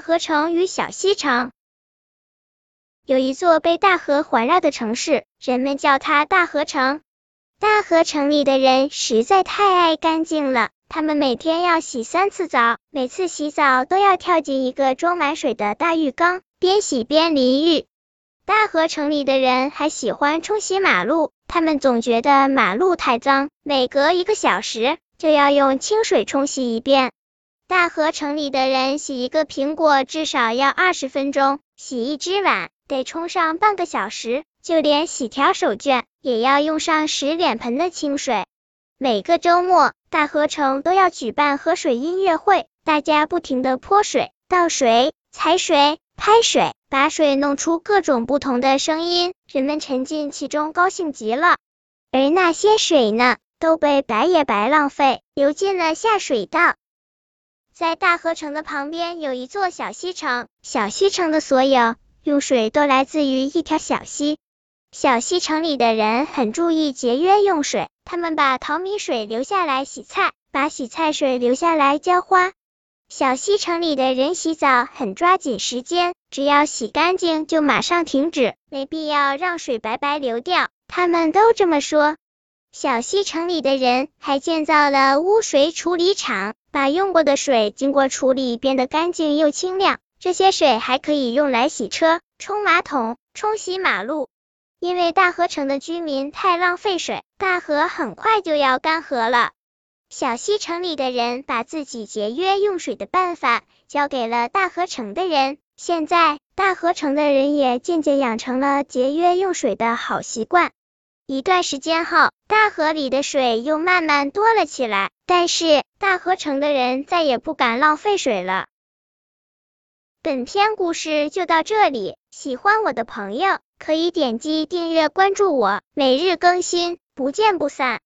河城与小溪城。有一座被大河环绕的城市，人们叫它大河城。大河城里的人实在太爱干净了，他们每天要洗三次澡，每次洗澡都要跳进一个装满水的大浴缸，边洗边淋浴。大河城里的人还喜欢冲洗马路，他们总觉得马路太脏，每隔一个小时就要用清水冲洗一遍。大河城里的人洗一个苹果至少要二十分钟，洗一只碗得冲上半个小时，就连洗条手绢。也要用上十脸盆的清水。每个周末，大河城都要举办河水音乐会，大家不停的泼水、倒水、踩水、拍水，把水弄出各种不同的声音，人们沉浸其中，高兴极了。而那些水呢，都被白也白浪费，流进了下水道。在大河城的旁边有一座小溪城，小溪城的所有用水都来自于一条小溪。小溪城里的人很注意节约用水，他们把淘米水留下来洗菜，把洗菜水留下来浇花。小溪城里的人洗澡很抓紧时间，只要洗干净就马上停止，没必要让水白白流掉。他们都这么说。小溪城里的人还建造了污水处理厂，把用过的水经过处理变得干净又清亮。这些水还可以用来洗车、冲马桶、冲洗马路。因为大河城的居民太浪费水，大河很快就要干涸了。小溪城里的人把自己节约用水的办法交给了大河城的人，现在大河城的人也渐渐养成了节约用水的好习惯。一段时间后，大河里的水又慢慢多了起来，但是大河城的人再也不敢浪费水了。本篇故事就到这里，喜欢我的朋友。可以点击订阅关注我，每日更新，不见不散。